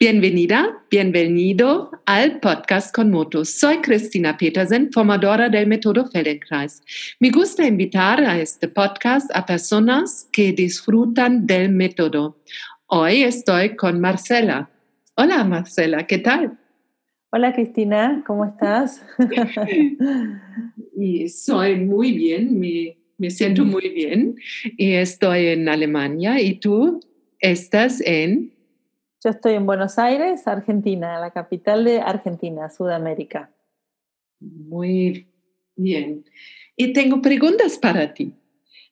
Bienvenida, bienvenido al podcast con motos. Soy Cristina Petersen, formadora del método Feldenkrais. Me gusta invitar a este podcast a personas que disfrutan del método. Hoy estoy con Marcela. Hola Marcela, ¿qué tal? Hola Cristina, ¿cómo estás? y soy muy bien, me, me siento muy bien y estoy en Alemania. ¿Y tú estás en? Yo estoy en Buenos Aires, Argentina, la capital de Argentina, Sudamérica. Muy bien. Y tengo preguntas para ti.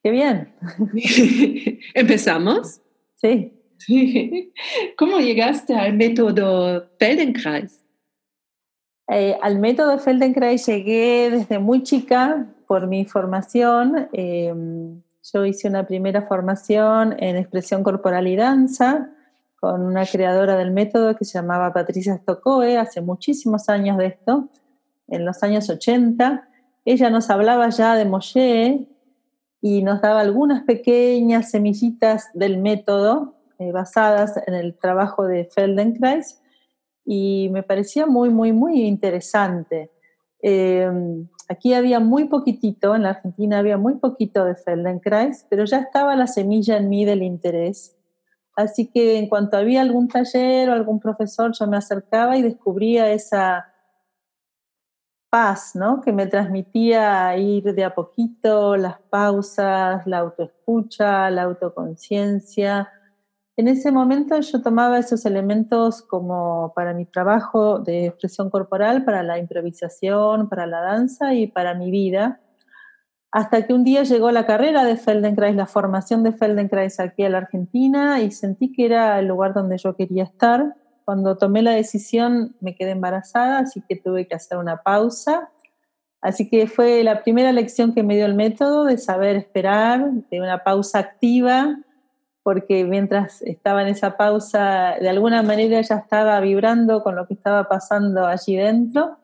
Qué bien. ¿Empezamos? Sí. ¿Cómo llegaste al método Feldenkrais? Eh, al método Feldenkrais llegué desde muy chica por mi formación. Em, yo hice una primera formación en expresión corporal y danza con una creadora del método que se llamaba Patricia Stokoe, hace muchísimos años de esto, en los años 80. Ella nos hablaba ya de Moshe y nos daba algunas pequeñas semillitas del método eh, basadas en el trabajo de Feldenkrais y me parecía muy, muy, muy interesante. Eh, aquí había muy poquitito, en la Argentina había muy poquito de Feldenkrais, pero ya estaba la semilla en mí del interés Así que en cuanto había algún taller o algún profesor, yo me acercaba y descubría esa paz, ¿no? Que me transmitía ir de a poquito, las pausas, la autoescucha, la autoconciencia. En ese momento yo tomaba esos elementos como para mi trabajo de expresión corporal, para la improvisación, para la danza y para mi vida hasta que un día llegó la carrera de Feldenkrais, la formación de Feldenkrais aquí a la Argentina y sentí que era el lugar donde yo quería estar. Cuando tomé la decisión me quedé embarazada, así que tuve que hacer una pausa. Así que fue la primera lección que me dio el método de saber esperar, de una pausa activa, porque mientras estaba en esa pausa, de alguna manera ya estaba vibrando con lo que estaba pasando allí dentro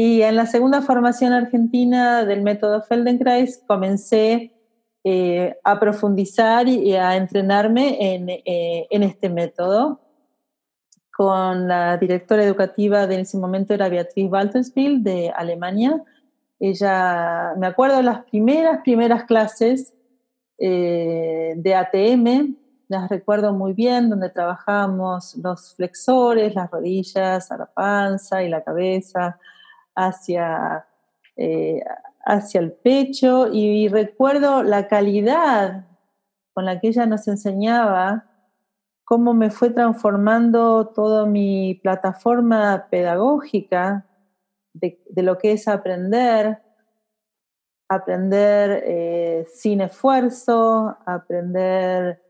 y en la segunda formación argentina del método Feldenkrais comencé eh, a profundizar y a entrenarme en, eh, en, este método. Con la directora educativa de ese momento era Beatriz Waltersbill de Alemania. Ella, me acuerdo las primeras, primeras clases eh, de ATM, las recuerdo muy bien, donde trabajábamos los flexores, las rodillas, la panza y la cabeza, hacia, eh, hacia el pecho y, recuerdo la calidad con la que ella nos enseñaba cómo me fue transformando toda mi plataforma pedagógica de, lo que es aprender, aprender eh, sin esfuerzo, aprender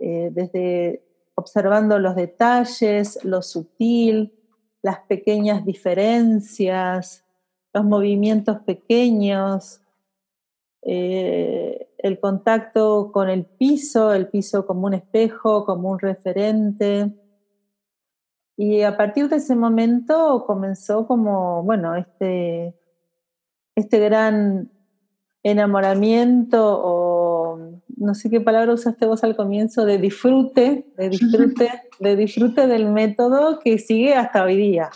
eh, desde observando los detalles, lo sutil, las pequeñas diferencias, los movimientos pequeños, eh, el contacto con el piso, el piso como un espejo, como un referente. Y a partir de ese momento comenzó como, bueno, este, este gran enamoramiento o no sé qué palabra usaste vos al comienzo, de disfrute, de disfrute, de disfrute del método que sigue hasta hoy día.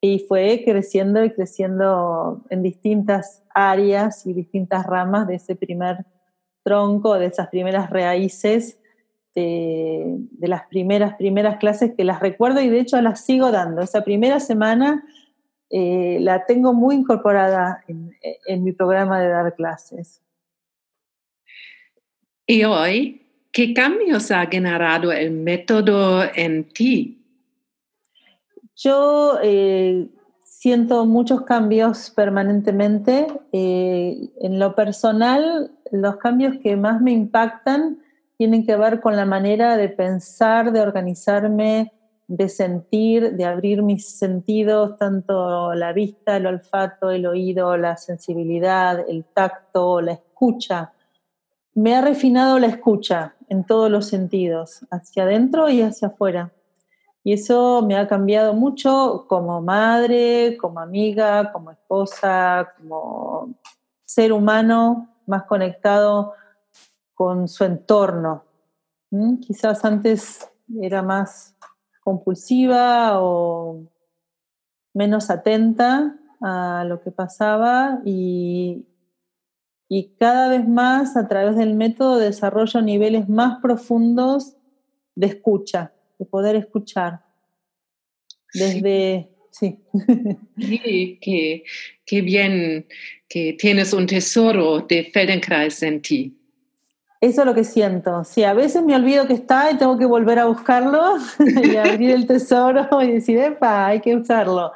Y fue creciendo y creciendo en distintas áreas y distintas ramas de ese primer tronco, de esas primeras raíces, de, las primeras, primeras clases que las recuerdo y de hecho las sigo dando. Esa primera semana eh, la tengo muy incorporada en mi programa de dar clases. Y hoy, ¿qué cambios ha generado el método en ti? Yo eh, siento muchos cambios permanentemente. Eh, en lo personal, los cambios que más me impactan tienen que ver con la manera de pensar, de organizarme, de sentir, de abrir mis sentidos, tanto la vista, el olfato, el oído, la sensibilidad, el tacto, la escucha me ha refinado la escucha en todos los sentidos, hacia adentro y hacia afuera. Y eso me ha cambiado mucho como madre, como amiga, como esposa, como ser humano más conectado con su entorno. ¿Mm? Quizás antes era más compulsiva o menos atenta a lo que pasaba y, y cada vez más a través del método desarrollo niveles más profundos de escucha, de poder escuchar. Desde, sí. sí qué, qué bien que tienes un tesoro de Feldenkrais en ti. Eso es lo que siento. Sí, a veces me olvido que está y tengo que volver a buscarlo y abrir el tesoro y decir, epa, hay que usarlo.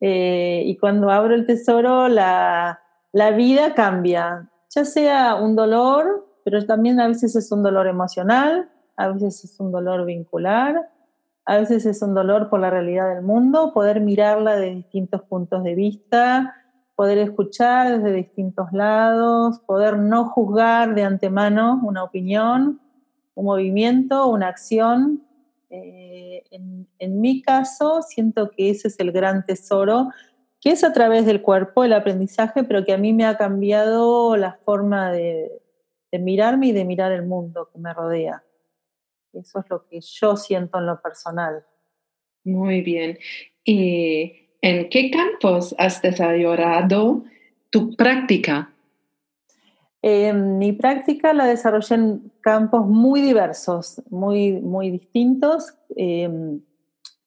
Eh, y cuando abro el tesoro, la, la vida cambia. Ya sea un dolor, pero también a veces es un dolor emocional, a veces es un dolor vincular, a veces es un dolor por la realidad del mundo, poder mirarla de distintos puntos de vista, poder escuchar desde distintos lados, poder no juzgar de antemano una opinión, un movimiento, una acción. Eh, en, en, mi caso, siento que ese es el gran tesoro, que es a través del cuerpo, el aprendizaje, pero que a mí me ha cambiado la forma de, de mirarme y de mirar el mundo que me rodea. Eso es lo que yo siento en lo personal. Muy bien. Y ¿En qué campos has desarrollado tu práctica? Eh, mi práctica la desarrollé en campos muy diversos, muy, muy distintos. Eh,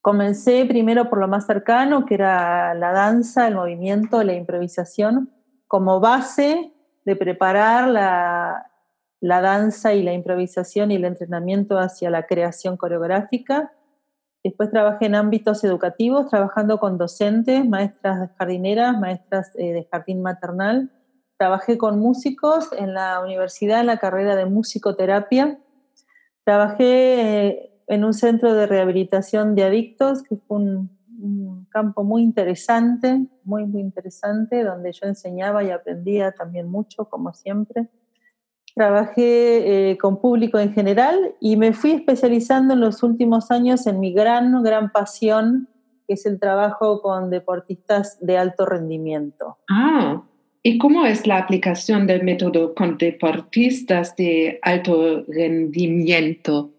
comencé primero por lo más cercano, que era la danza, el movimiento, la improvisación, como base de preparar la, la danza y la improvisación y el entrenamiento hacia la creación coreográfica. Después trabajé en ámbitos educativos, trabajando con docentes, maestras jardineras, maestras eh, de jardín maternal. Trabajé con músicos en la universidad, en la carrera de musicoterapia. Trabajé eh, en un centro de rehabilitación de adictos, que fue un, un campo muy interesante, muy, muy interesante, donde yo enseñaba y aprendía también mucho, como siempre trabajé eh, con público en general y me fui especializando en los últimos años en mi gran, gran pasión, que es el trabajo con deportistas de alto rendimiento. Ah, ¿y cómo es la aplicación del método con deportistas de alto rendimiento?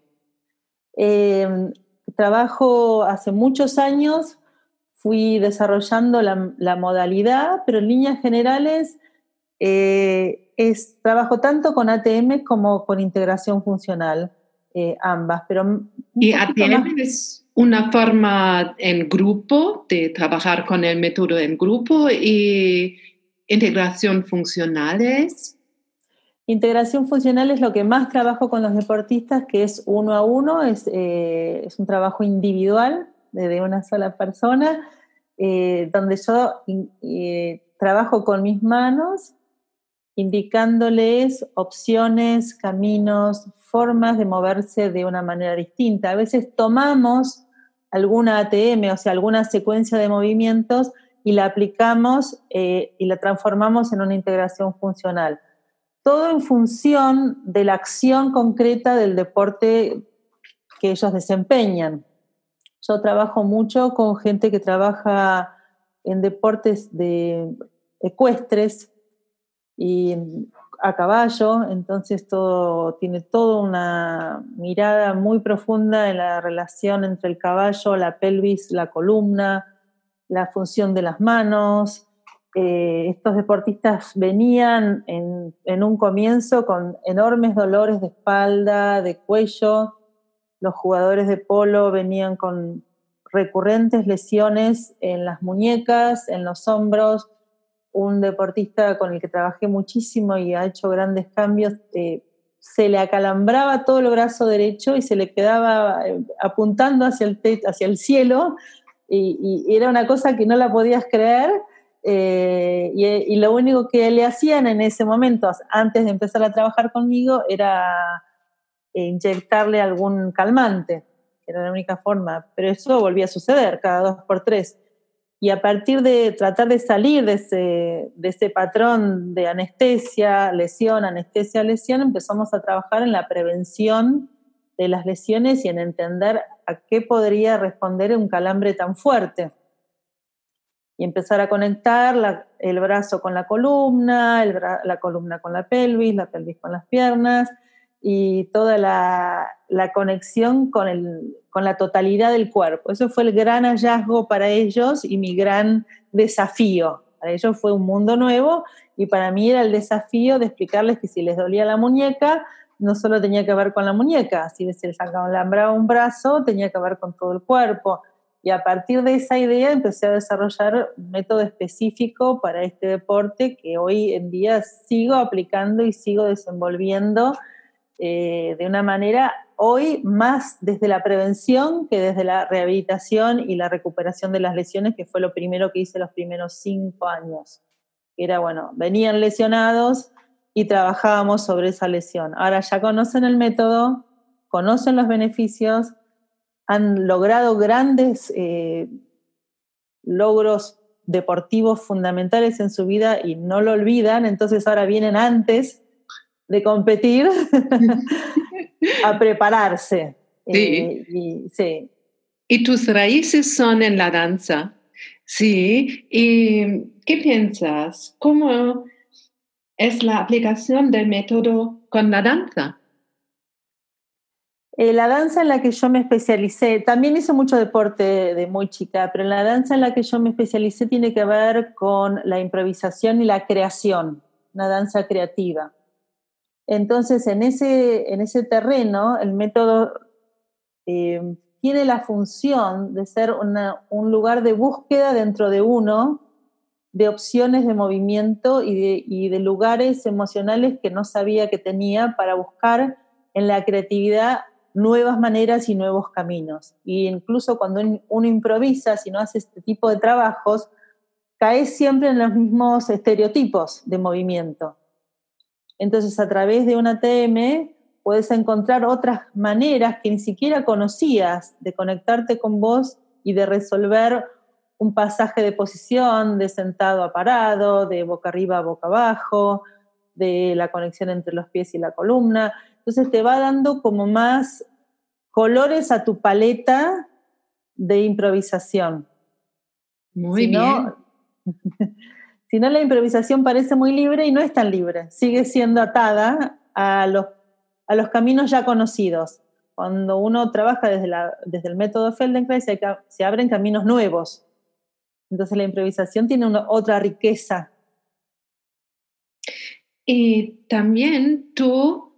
Em, trabajo hace muchos años, fui desarrollando la, la modalidad, pero en líneas generales eh, es, trabajo tanto con ATM como con integración funcional, eh, ambas. Pero ¿Y ATM es una forma en grupo de trabajar con el método en grupo y integración funcional es? Integración funcional es lo que más trabajo con los deportistas, que es uno a uno, es, eh, un trabajo individual de una sola persona, eh, donde yo trabajo con mis manos indicándoles opciones, caminos, formas de moverse de una manera distinta. A veces tomamos alguna ATM, o sea, alguna secuencia de movimientos y la aplicamos eh, y la transformamos en una integración funcional. Todo en función de la acción concreta del deporte que ellos desempeñan. Yo trabajo mucho con gente que trabaja en deportes de ecuestres, y a caballo, entonces todo tiene toda una mirada muy profunda en la relación entre el caballo, la pelvis, la columna, la función de las manos. Eh, estos deportistas venían en, un comienzo con enormes dolores de espalda, de cuello. Los jugadores de polo venían con recurrentes lesiones en las muñecas, en los hombros, un deportista con el que trabajé muchísimo y ha hecho grandes cambios, eh, se le acalambraba todo el brazo derecho y se le quedaba eh, apuntando hacia el, hacia el cielo. Y, era una cosa que no la podías creer eh, y, lo único que le hacían en ese momento, antes de empezar a trabajar conmigo, era inyectarle algún calmante, era la única forma, pero eso volvía a suceder cada dos por tres. Y a partir de tratar de salir de ese, de ese patrón de anestesia, lesión, anestesia, lesión, empezamos a trabajar en la prevención de las lesiones y en entender a qué podría responder un calambre tan fuerte. Y empezar a conectar el brazo con la columna, la columna con la pelvis, la pelvis con las piernas, y toda la, conexión con, el, con la totalidad del cuerpo. Eso fue el gran hallazgo para ellos y mi gran desafío. Para ellos fue un mundo nuevo y para mí era el desafío de explicarles que si les dolía la muñeca, no solo tenía que ver con la muñeca, si se les acalambraba un brazo, tenía que ver con todo el cuerpo. Y a partir de esa idea empecé a desarrollar un método específico para este deporte que hoy en día sigo aplicando y sigo desenvolviendo eh, de una manera hoy más desde la prevención que desde la rehabilitación y la recuperación de las lesiones, que fue lo primero que hice los primeros cinco años. Era, bueno, venían lesionados y trabajábamos sobre esa lesión. Ahora ya conocen el método, conocen los beneficios, han logrado grandes eh, logros deportivos fundamentales en su vida y no lo olvidan, entonces ahora vienen antes de competir a prepararse. Sí. y, sí. y tus raíces son en la danza, ¿sí? ¿Y qué piensas? ¿Cómo es la aplicación del método con la danza? Eh, la danza en la que yo me especialicé, también hice mucho deporte de muy chica, pero la danza en la que yo me especialicé tiene que ver con la improvisación y la creación, una danza creativa. Entonces, en ese, en ese terreno, el método eh, tiene la función de ser un lugar de búsqueda dentro de uno de opciones de movimiento y de, y de lugares emocionales que no sabía que tenía para buscar en la creatividad nuevas maneras y nuevos caminos. Y incluso cuando uno improvisa, si no hace este tipo de trabajos, cae siempre en los mismos estereotipos de movimiento. Entonces, a través de una TM puedes encontrar otras maneras que ni siquiera conocías de conectarte con vos y de resolver un pasaje de posición, de sentado a parado, de boca arriba a boca abajo, de la conexión entre los pies y la columna. Entonces te va dando como más colores a tu paleta de improvisación. Muy bien. si no, la improvisación parece muy libre y no es tan libre. Sigue siendo atada a los, a los caminos ya conocidos. Cuando uno trabaja desde, la, desde el método Feldenkrais se, se abren caminos nuevos. Entonces la improvisación tiene otra riqueza. Y también tú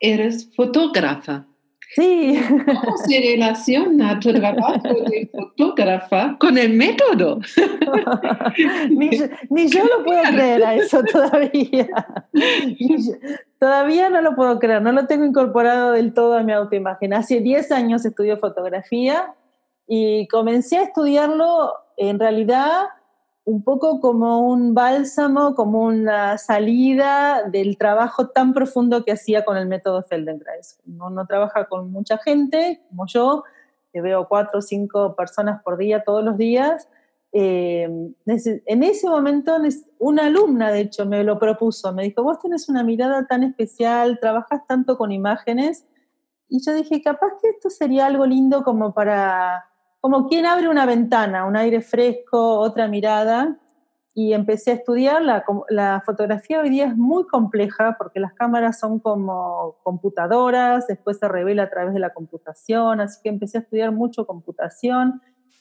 eres fotógrafa. Sí. ¿Cómo se relaciona tu trabajo de fotógrafa con el método? ni, yo, lo puedo creer a eso todavía. todavía no lo puedo creer, no lo tengo incorporado del todo a mi autoimagen. Hace 10 años estudio fotografía y comencé a estudiarlo en realidad un poco como un bálsamo, como una salida del trabajo tan profundo que hacía con el método Feldenkrais. No, no trabaja con mucha gente, como yo, que veo cuatro o cinco personas por día todos los días. Eh, en ese momento, una alumna, de hecho, me lo propuso. Me dijo, vos tenés una mirada tan especial, trabajas tanto con imágenes. Y yo dije, capaz que esto sería algo lindo como para como quien abre una ventana, un aire fresco, otra mirada, y empecé a estudiar. La, la, fotografía hoy día es muy compleja porque las cámaras son como computadoras, después se revela a través de la computación, así que empecé a estudiar mucho computación.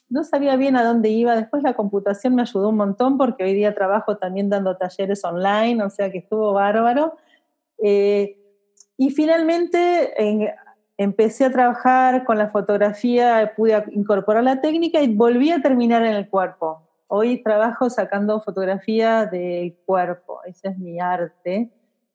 No sabía bien a dónde iba, después la computación me ayudó un montón porque hoy día trabajo también dando talleres online, o sea que estuvo bárbaro. Eh, y finalmente, en, empecé a trabajar con la fotografía, pude incorporar la técnica y volví a terminar en el cuerpo. Hoy trabajo sacando fotografía del cuerpo, ese es mi arte,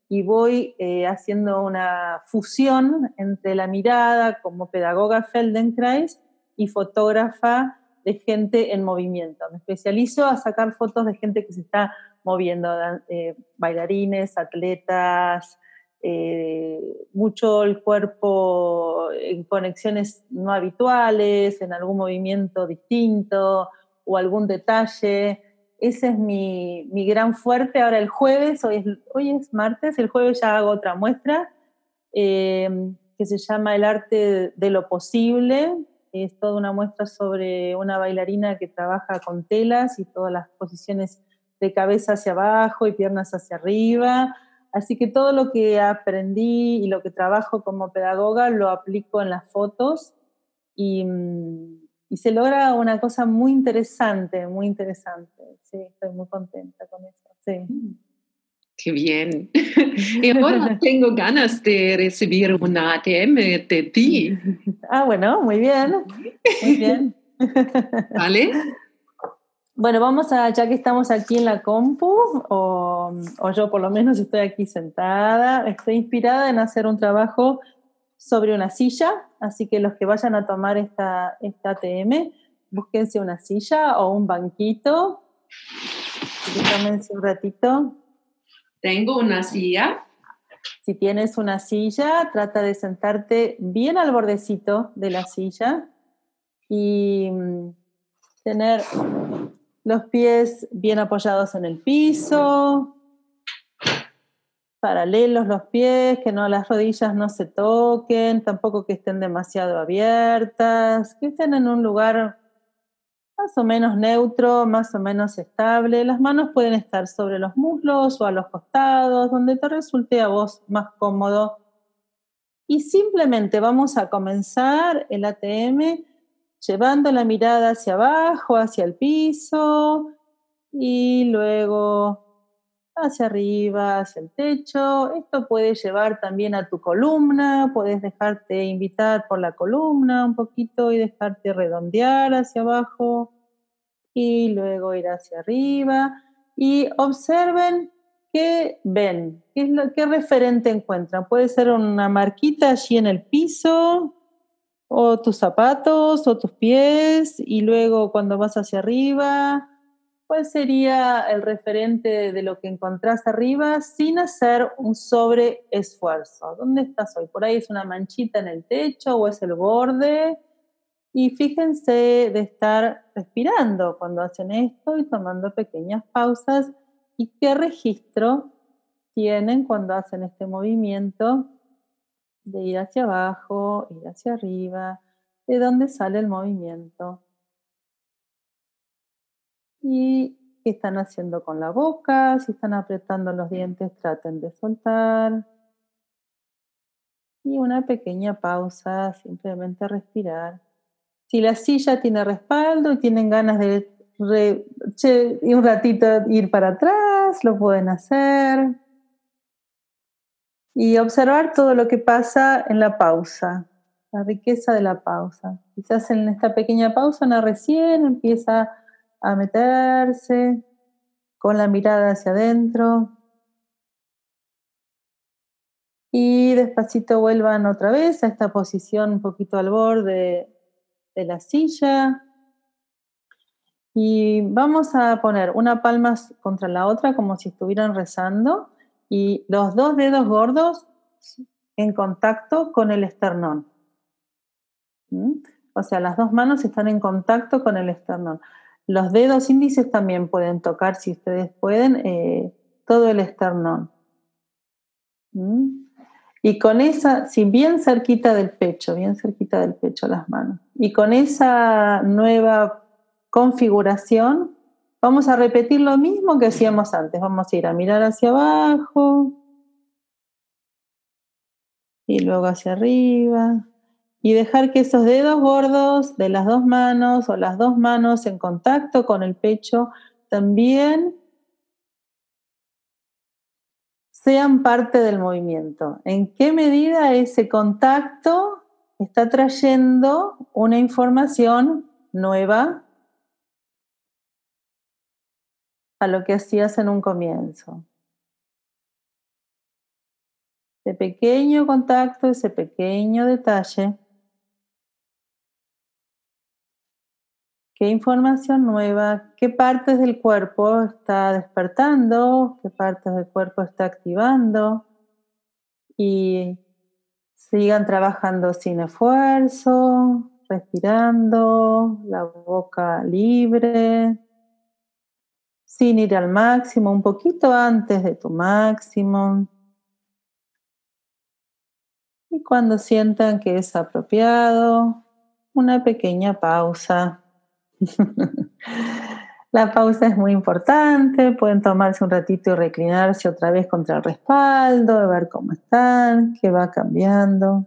y voy eh, haciendo una fusión entre la mirada como pedagoga Feldenkrais y fotógrafa de gente en movimiento. Me especializo a sacar fotos de gente que se está moviendo, eh, bailarines, atletas, eh, mucho el cuerpo en conexiones no habituales, en algún movimiento distinto o algún detalle. Ese es mi, mi gran fuerte. Ahora el jueves, hoy es, hoy es martes, el jueves ya hago otra muestra eh, que se llama El arte de lo posible. Es toda una muestra sobre una bailarina que trabaja con telas y todas las posiciones de cabeza hacia abajo y piernas hacia arriba Así que todo lo que aprendí y lo que trabajo como pedagoga lo aplico en las fotos y, mm, y se logra una cosa muy interesante, muy interesante. Sí, estoy muy contenta con eso. Sí. Qué bien. Y ahora tengo ganas de recibir una ATM de ti. Ah, bueno, muy bien. Muy bien. ¿Vale? Bueno, vamos a, ya que estamos aquí en la compu, o, o, yo por lo menos estoy aquí sentada, estoy inspirada en hacer un trabajo sobre una silla, así que los que vayan a tomar esta, esta ATM, búsquense una silla o un banquito, tómense un ratito. Tengo una silla. Si tienes una silla, trata de sentarte bien al bordecito de la silla y mm, tener los pies bien apoyados en el piso, paralelos los pies, que no las rodillas no se toquen, tampoco que estén demasiado abiertas, que estén en un lugar más o menos neutro, más o menos estable. Las manos pueden estar sobre los muslos o a los costados, donde te resulte a vos más cómodo. Y simplemente vamos a comenzar el ATM llevando la mirada hacia abajo, hacia el piso y luego hacia arriba, hacia el techo. Esto puede llevar también a tu columna, puedes dejarte invitar por la columna un poquito y dejarte redondear hacia abajo y luego ir hacia arriba. Y observen qué ven, qué, es lo, qué referente encuentran. Puede ser una marquita allí en el piso, o tus zapatos o tus pies y luego cuando vas hacia arriba, ¿cuál sería el referente de lo que encontrás arriba sin hacer un sobreesfuerzo? ¿Dónde estás hoy? Por ahí es una manchita en el techo o es el borde. Y fíjense de estar respirando cuando hacen esto y tomando pequeñas pausas y qué registro tienen cuando hacen este movimiento de ir hacia abajo, ir hacia arriba, de dónde sale el movimiento. Y qué están haciendo con la boca, si están apretando los dientes, traten de soltar. Y una pequeña pausa, simplemente respirar. Si la silla tiene respaldo y tienen ganas de un ratito ir para atrás, lo pueden hacer y observar todo lo que pasa en la pausa, la riqueza de la pausa. Quizás en esta pequeña pausa una recién empieza a meterse con la mirada hacia adentro y despacito vuelvan otra vez a esta posición un poquito al borde de la silla. Y vamos a poner una palma contra la otra como si estuvieran rezando y los dos dedos gordos en contacto con el esternón. ¿Mm? O sea, las dos manos están en contacto con el esternón. Los dedos índices también pueden tocar, si ustedes pueden, eh, todo el esternón. ¿Mm? Y con esa, si bien cerquita del pecho, bien cerquita del pecho las manos. Y con esa nueva configuración, Vamos a repetir lo mismo que hacíamos antes. Vamos a ir a mirar hacia abajo y luego hacia arriba y dejar que esos dedos gordos de las dos manos o las dos manos en contacto con el pecho también sean parte del movimiento. ¿En qué medida ese contacto está trayendo una información nueva a lo que hacías en un comienzo. Ese pequeño contacto, ese pequeño detalle. ¿Qué información nueva? ¿Qué partes del cuerpo está despertando? ¿Qué partes del cuerpo está activando? Y sigan trabajando sin esfuerzo, respirando, la boca libre, sin ir al máximo, un poquito antes de tu máximo. Y cuando sientan que es apropiado, una pequeña pausa. La pausa es muy importante, pueden tomarse un ratito y reclinarse otra vez contra el respaldo, ver cómo están, qué va cambiando.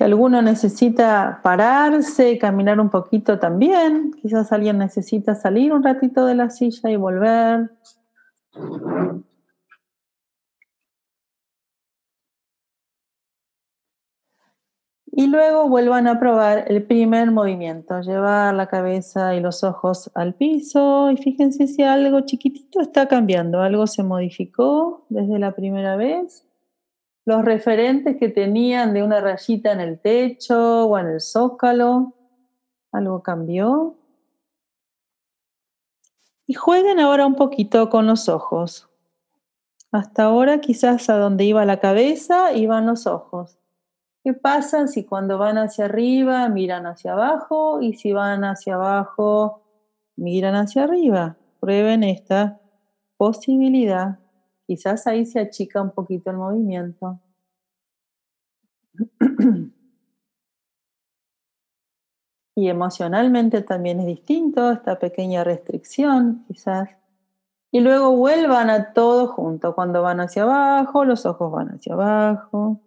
Si alguno necesita pararse, caminar un poquito también, quizás alguien necesita salir un ratito de la silla y volver. Y luego vuelvan a probar el primer movimiento, llevar la cabeza y los ojos al piso y fíjense si algo chiquitito está cambiando, algo se modificó desde la primera vez. Los referentes que tenían de una rayita en el techo o en el zócalo, algo cambió. Y jueguen ahora un poquito con los ojos. Hasta ahora quizás a donde iba la cabeza iban los ojos. ¿Qué pasa si cuando van hacia arriba miran hacia abajo y si van hacia abajo miran hacia arriba? Prueben esta posibilidad. Quizás ahí se achica un poquito el movimiento. Y emocionalmente también es distinto esta pequeña restricción, quizás. Y luego vuelvan a todo junto. Cuando van hacia abajo, los ojos van hacia abajo.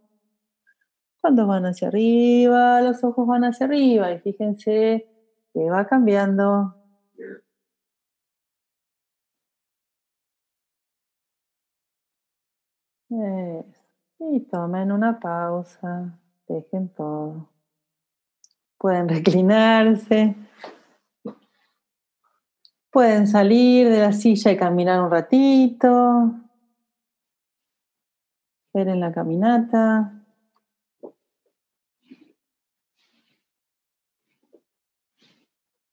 Cuando van hacia arriba, los ojos van hacia arriba y fíjense que va cambiando. Y tomen una pausa, dejen todo. Pueden reclinarse, pueden salir de la silla y caminar un ratito, ver en la caminata.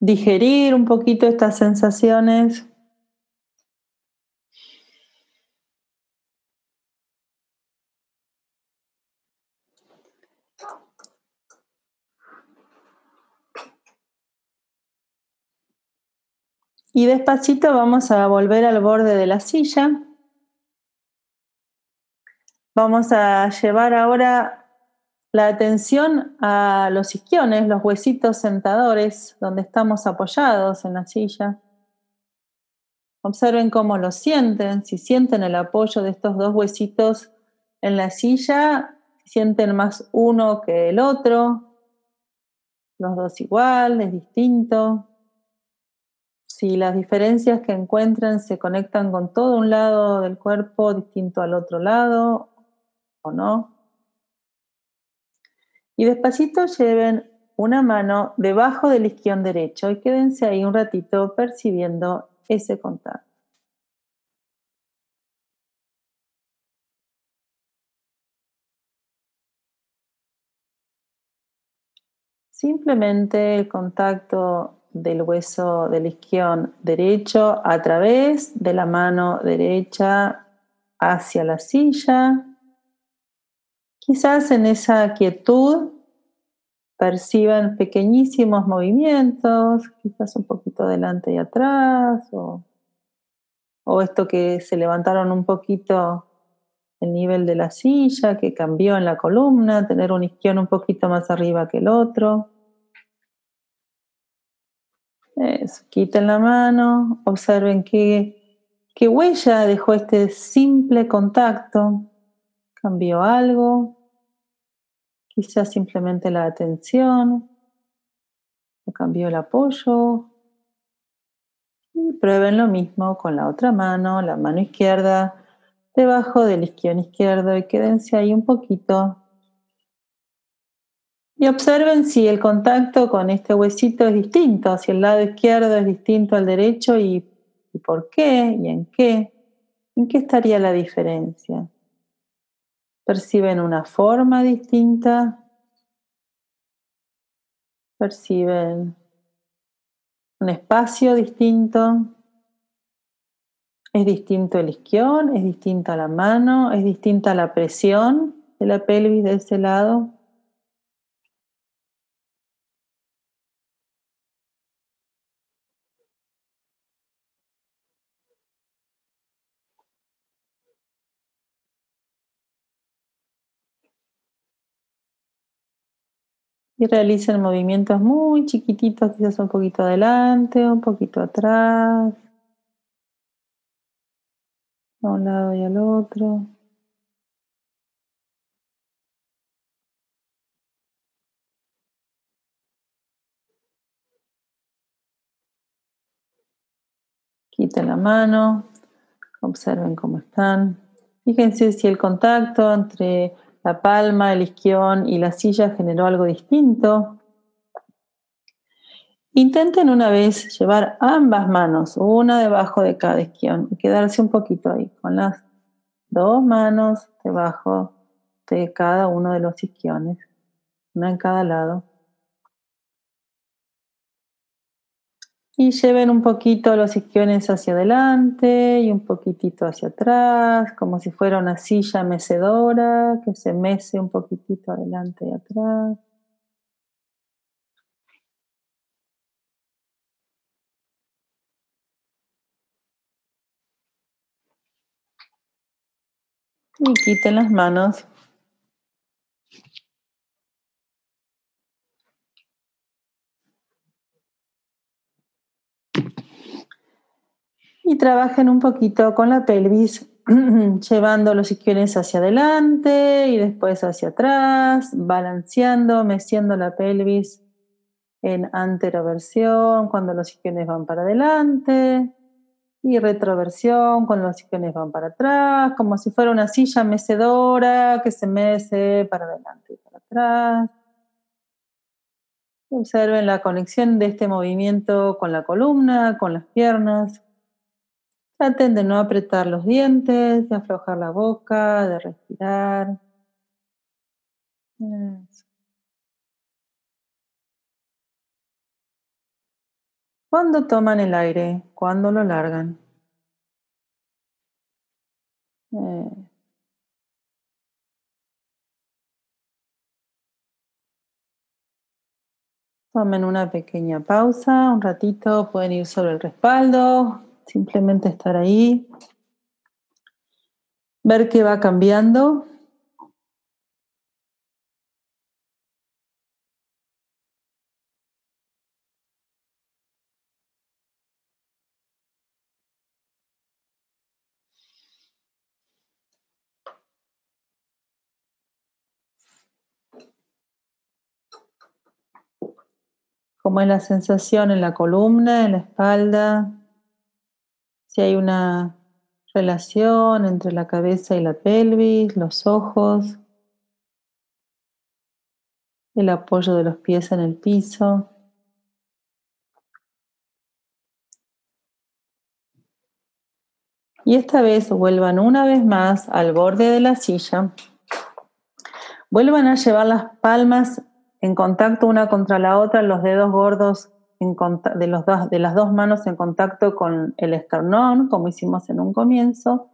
digerir un poquito estas sensaciones. Y despacito vamos a volver al borde de la silla. Vamos a llevar ahora la atención a los isquiones, los huesitos sentadores, donde estamos apoyados en la silla. Observen cómo lo sienten, si sienten el apoyo de estos dos huesitos en la silla, si sienten más uno que el otro, los dos igual, es distinto. Si las diferencias que encuentran se conectan con todo un lado del cuerpo distinto al otro lado o no. Y despacito lleven una mano debajo del isquión derecho y quédense ahí un ratito percibiendo ese contacto. Simplemente el contacto del hueso del isquión derecho a través de la mano derecha hacia la silla Quizás en esa quietud perciban pequeñísimos movimientos, quizás un poquito adelante y atrás, o, o esto que se levantaron un poquito el nivel de la silla, que cambió en la columna, tener un isquión un poquito más arriba que el otro. Eso, quiten la mano, observen qué, qué huella dejó este simple contacto. ¿Cambió algo? Quizás simplemente la atención, o cambió el apoyo. Y prueben lo mismo con la otra mano, la mano izquierda, debajo del isquión izquierdo y quédense ahí un poquito. Y observen si el contacto con este huesito es distinto, si el lado izquierdo es distinto al derecho y, por qué y en qué. ¿En qué estaría la diferencia? Perciben una forma distinta. Perciben un espacio distinto. Es distinto el isquión, es distinta la mano, es distinta la presión de la pelvis de ese lado. Y realicen movimientos muy chiquititos, quizás un poquito adelante, un poquito atrás, a un lado y al otro. Quiten la mano, observen cómo están. Fíjense si el contacto entre la palma, el isquión y la silla generó algo distinto. Intenten una vez llevar ambas manos, una debajo de cada isquión, y quedarse un poquito ahí, con las dos manos debajo de cada uno de los isquiones, una en cada lado. Y lleven un poquito los isquiones hacia adelante y un poquitito hacia atrás, como si fuera una silla mecedora que se mece un poquitito adelante y atrás. Y quiten las manos y trabajen un poquito con la pelvis, llevando los isquiones hacia adelante y después hacia atrás, balanceando, meciendo la pelvis en anteroversión cuando los isquiones van para adelante y retroversión cuando los isquiones van para atrás, como si fuera una silla mecedora que se mece para adelante y para atrás. Observen la conexión de este movimiento con la columna, con las piernas, Traten de no apretar los dientes, de aflojar la boca, de respirar. ¿Cuándo toman el aire? ¿Cuándo lo largan? Eh. Tomen una pequeña pausa, un ratito, pueden ir sobre el respaldo, Simplemente estar ahí, ver qué va cambiando. cómo es la sensación en la columna, en la espalda, si hay una relación entre la cabeza y la pelvis, los ojos, el apoyo de los pies en el piso. Y esta vez vuelvan una vez más al borde de la silla. Vuelvan a llevar las palmas en contacto una contra la otra, los dedos gordos de, los de las dos manos en contacto con el esternón, como hicimos en un comienzo,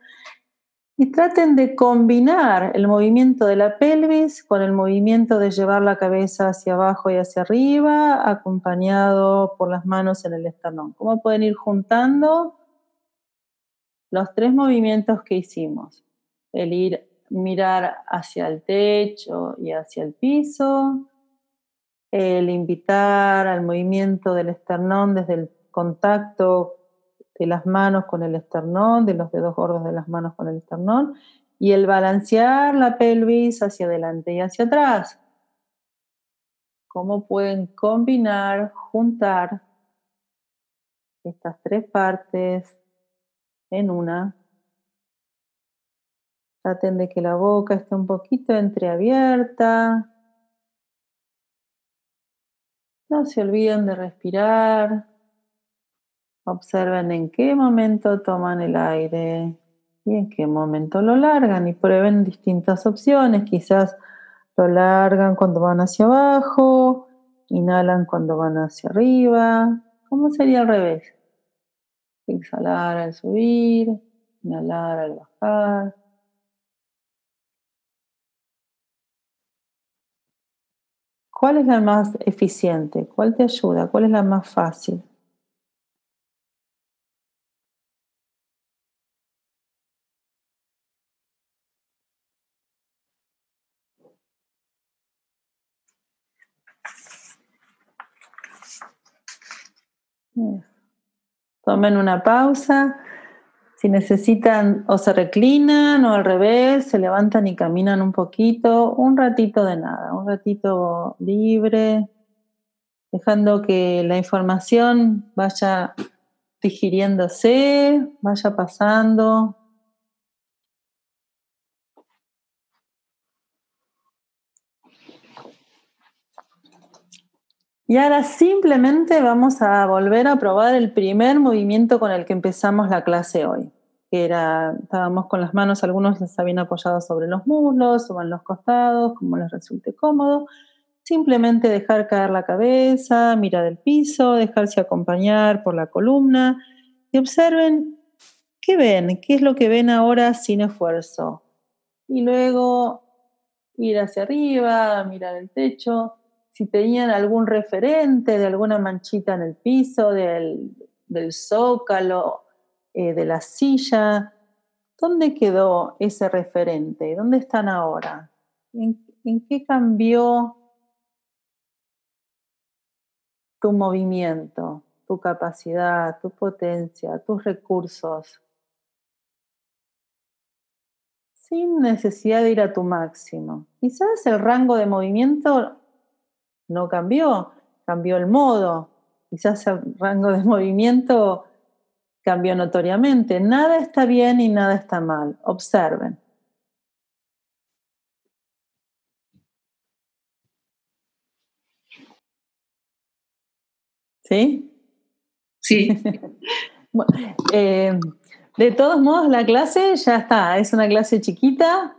y traten de combinar el movimiento de la pelvis con el movimiento de llevar la cabeza hacia abajo y hacia arriba, acompañado por las manos en el esternón. ¿Cómo pueden ir juntando los tres movimientos que hicimos? El ir mirar hacia el techo y hacia el piso, el invitar al movimiento del esternón desde el contacto de las manos con el esternón, de los dedos gordos de las manos con el esternón, y el balancear la pelvis hacia adelante y hacia atrás. ¿Cómo pueden combinar, juntar estas tres partes en una? Traten de que la boca esté un poquito entreabierta, no se olviden de respirar. Observen en qué momento toman el aire y en qué momento lo largan y prueben distintas opciones. Quizás lo largan cuando van hacia abajo, inhalan cuando van hacia arriba. ¿Cómo sería al revés? Exhalar al subir, inhalar al bajar. ¿Cuál es la más eficiente? ¿Cuál te ayuda? ¿Cuál es la más fácil? Tomen una pausa si necesitan o se reclinan o al revés, se levantan y caminan un poquito, un ratito de nada, un ratito libre, dejando que la información vaya digiriéndose, vaya pasando. Y ahora simplemente vamos a volver a probar el primer movimiento con el que empezamos la clase hoy. Que era, estábamos con las manos, algunos las habían apoyado sobre los muslos o en los costados, como les resulte cómodo. Simplemente dejar caer la cabeza, mirar el piso, dejarse acompañar por la columna y observen qué ven, qué es lo que ven ahora sin esfuerzo. Y luego ir hacia arriba, mirar el techo si tenían algún referente de alguna manchita en el piso, del, zócalo, eh, de la silla. ¿Dónde quedó ese referente? ¿Dónde están ahora? ¿En, ¿En, qué cambió tu movimiento, tu capacidad, tu potencia, tus recursos? Sin necesidad de ir a tu máximo. Quizás el rango de movimiento no cambió, cambió el modo, quizás el rango de movimiento cambió notoriamente. Nada está bien y nada está mal. Observen. ¿Sí? Sí. Eh, de todos modos, la clase ya está. Es una clase chiquita.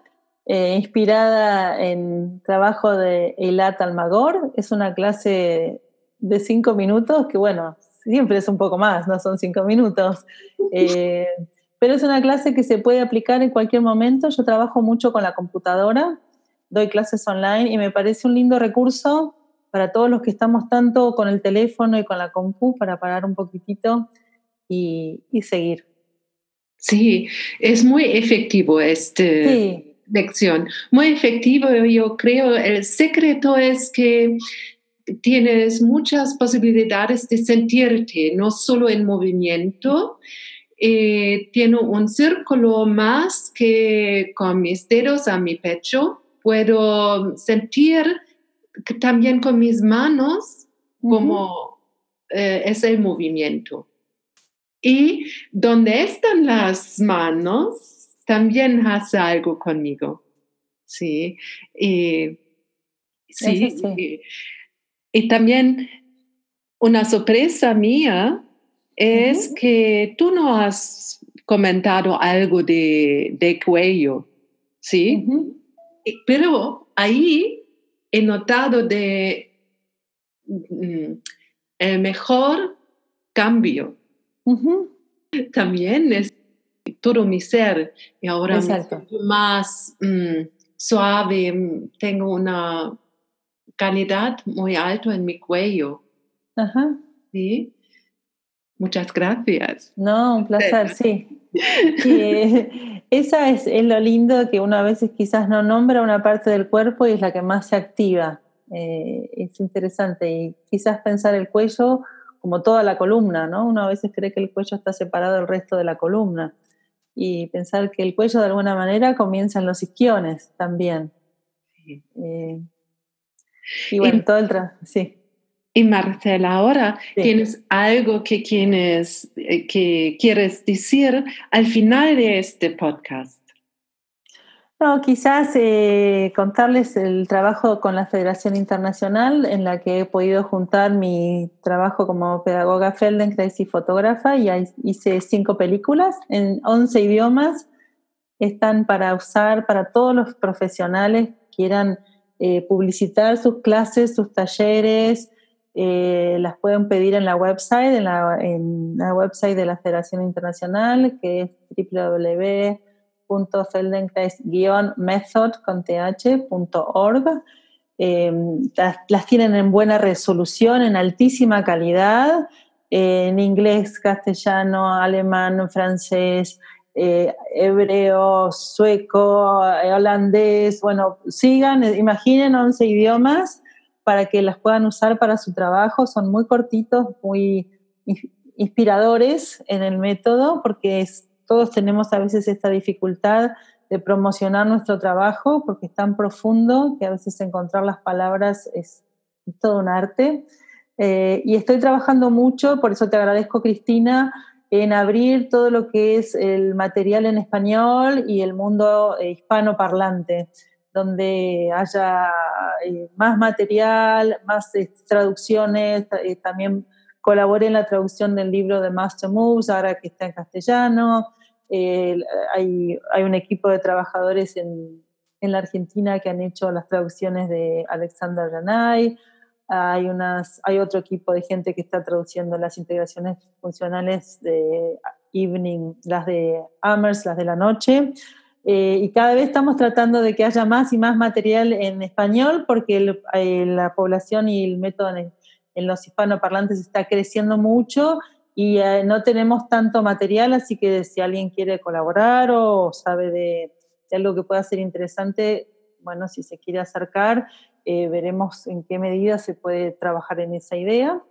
Eh, inspirada en trabajo de Eilat Almagor. Es una clase de cinco minutos, que bueno, siempre es un poco más, no son cinco minutos. Eh, pero es una clase que se puede aplicar en cualquier momento. Yo trabajo mucho con la computadora, doy clases online y me parece un lindo recurso para todos los que estamos tanto con el teléfono y con la compu para parar un poquitito y, y seguir. Sí, es muy efectivo este. Sí lección. Muy efectivo, yo creo. El secreto es que tienes muchas posibilidades de sentirte, no solo en movimiento. Eh, tiene un círculo más que con mis dedos a mi pecho. Puedo sentir también con mis manos como eh, es el movimiento. Y donde están las manos, también hace algo conmigo. Sí. Y, sí, Y, también una sorpresa mía es que tú no has comentado algo de, cuello, ¿sí? Pero ahí he notado de mm, el mejor cambio. También es todo mi ser y ahora más mm, suave, mm, tengo una calidad muy alta en mi cuello. Ajá. ¿Sí? Muchas gracias. No, un placer, sí. esa es, es, lo lindo que uno a veces quizás no nombra una parte del cuerpo y es la que más se activa. Eh, es interesante y quizás pensar el cuello como toda la columna, ¿no? Uno a veces cree que el cuello está separado del resto de la columna y pensar que el cuello de alguna manera comienza en los isquiones también. Eh, y bueno, todo el sí. Y Marcela, ahora tienes algo que, quieres, eh, que quieres decir al final de este podcast. No, quizás eh, contarles el trabajo con la Federación Internacional en la que he podido juntar mi trabajo como pedagoga Feldenkrais y fotógrafa y hice cinco películas en 11 idiomas. Están para usar para todos los profesionales que quieran eh, publicitar sus clases, sus talleres. Eh, las pueden pedir en la website, en la, website de la Federación Internacional, que es www www.feldenkrais-method.org. Eh, las, tienen en buena resolución, en altísima calidad, en inglés, castellano, alemán, francés, eh, hebreo, sueco, eh, holandés. Bueno, sigan, imaginen 11 idiomas para que las puedan usar para su trabajo. Son muy cortitos, muy, inspiradores en el método, porque todos tenemos a veces esta dificultad de promocionar nuestro trabajo, porque es tan profundo que a veces encontrar las palabras es, todo un arte. Eh, y estoy trabajando mucho, por eso te agradezco, Cristina, en abrir todo lo que es el material en español y el mundo eh, hispano parlante, donde haya eh, más material, más traducciones, también colaboré en la traducción del libro de Master Moves, ahora que está en castellano. hay, hay, un equipo de trabajadores en, la Argentina que han hecho las traducciones de Alexander Janay. Hay, unas, hay otro equipo de gente que está traduciendo las integraciones funcionales de evening, las de Amers, las de la noche. Eh, y cada vez estamos tratando de que haya más y más material en español porque eh, la población y el método en, en los hispanoparlantes está creciendo mucho y eh, no tenemos tanto material, así que si alguien quiere colaborar o sabe de, algo que pueda ser interesante, bueno, si se quiere acercar, eh, veremos en qué medida se puede trabajar en esa idea.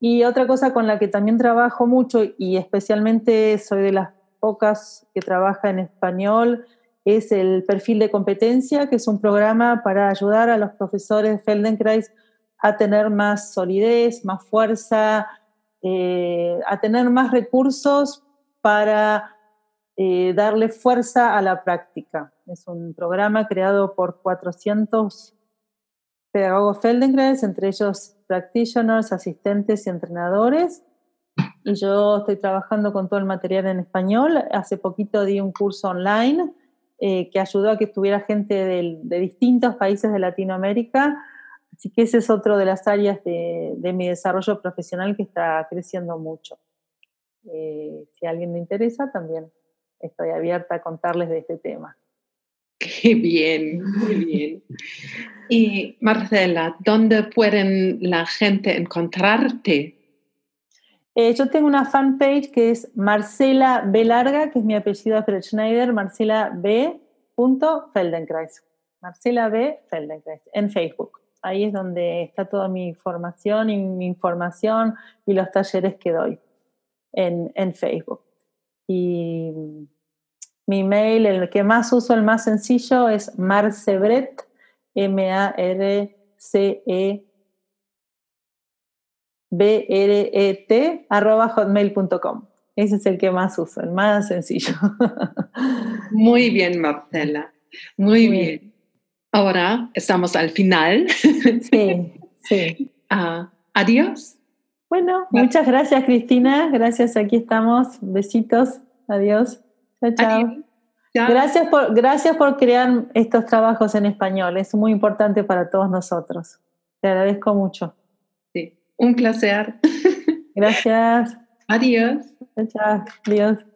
Y otra cosa con la que también trabajo mucho y especialmente soy de las pocas que trabaja en español es el perfil de competencia, que es un programa para ayudar a los profesores de Feldenkrais a tener más solidez, más fuerza, eh, a tener más recursos para eh, darle fuerza a la práctica. Es un programa creado por 400 pedagogos Feldenkrais, entre ellos practitioners, asistentes y entrenadores. Y yo estoy trabajando con todo el material en español. Hace poquito di un curso online eh, que ayudó a que estuviera gente de distintos países de Latinoamérica Así que ese es otro de las áreas de, mi desarrollo profesional que está creciendo mucho. Eh, si a alguien le interesa, también estoy abierta a contarles de este tema. Qué bien, muy bien. Y Marcela, ¿dónde pueden la gente encontrarte? Eh, yo tengo una fanpage que es Marcela B. Larga, que es mi apellido Fred Schneider, Marcela B. Feldenkrais. Marcela B. Feldenkrais, en Facebook ahí es donde está toda mi formación y mi información y los talleres que doy en, Facebook. Y mi mail, el que más uso, el más sencillo, es marcebret, M-A-R-C-E B-R-E-T, arroba hotmail.com. Ese es el que más uso, el más sencillo. Muy bien, Marcela. Muy, bien. Ahora estamos al final. Sí, sí. Ah, adiós. Bueno, muchas gracias Cristina. Gracias, aquí estamos. Besitos. Adiós. Chao, chao. Gracias por, gracias por crear estos trabajos en español. Es muy importante para todos nosotros. Te agradezco mucho. Sí, un placer. Gracias. Adiós. Chao, chao. Adiós.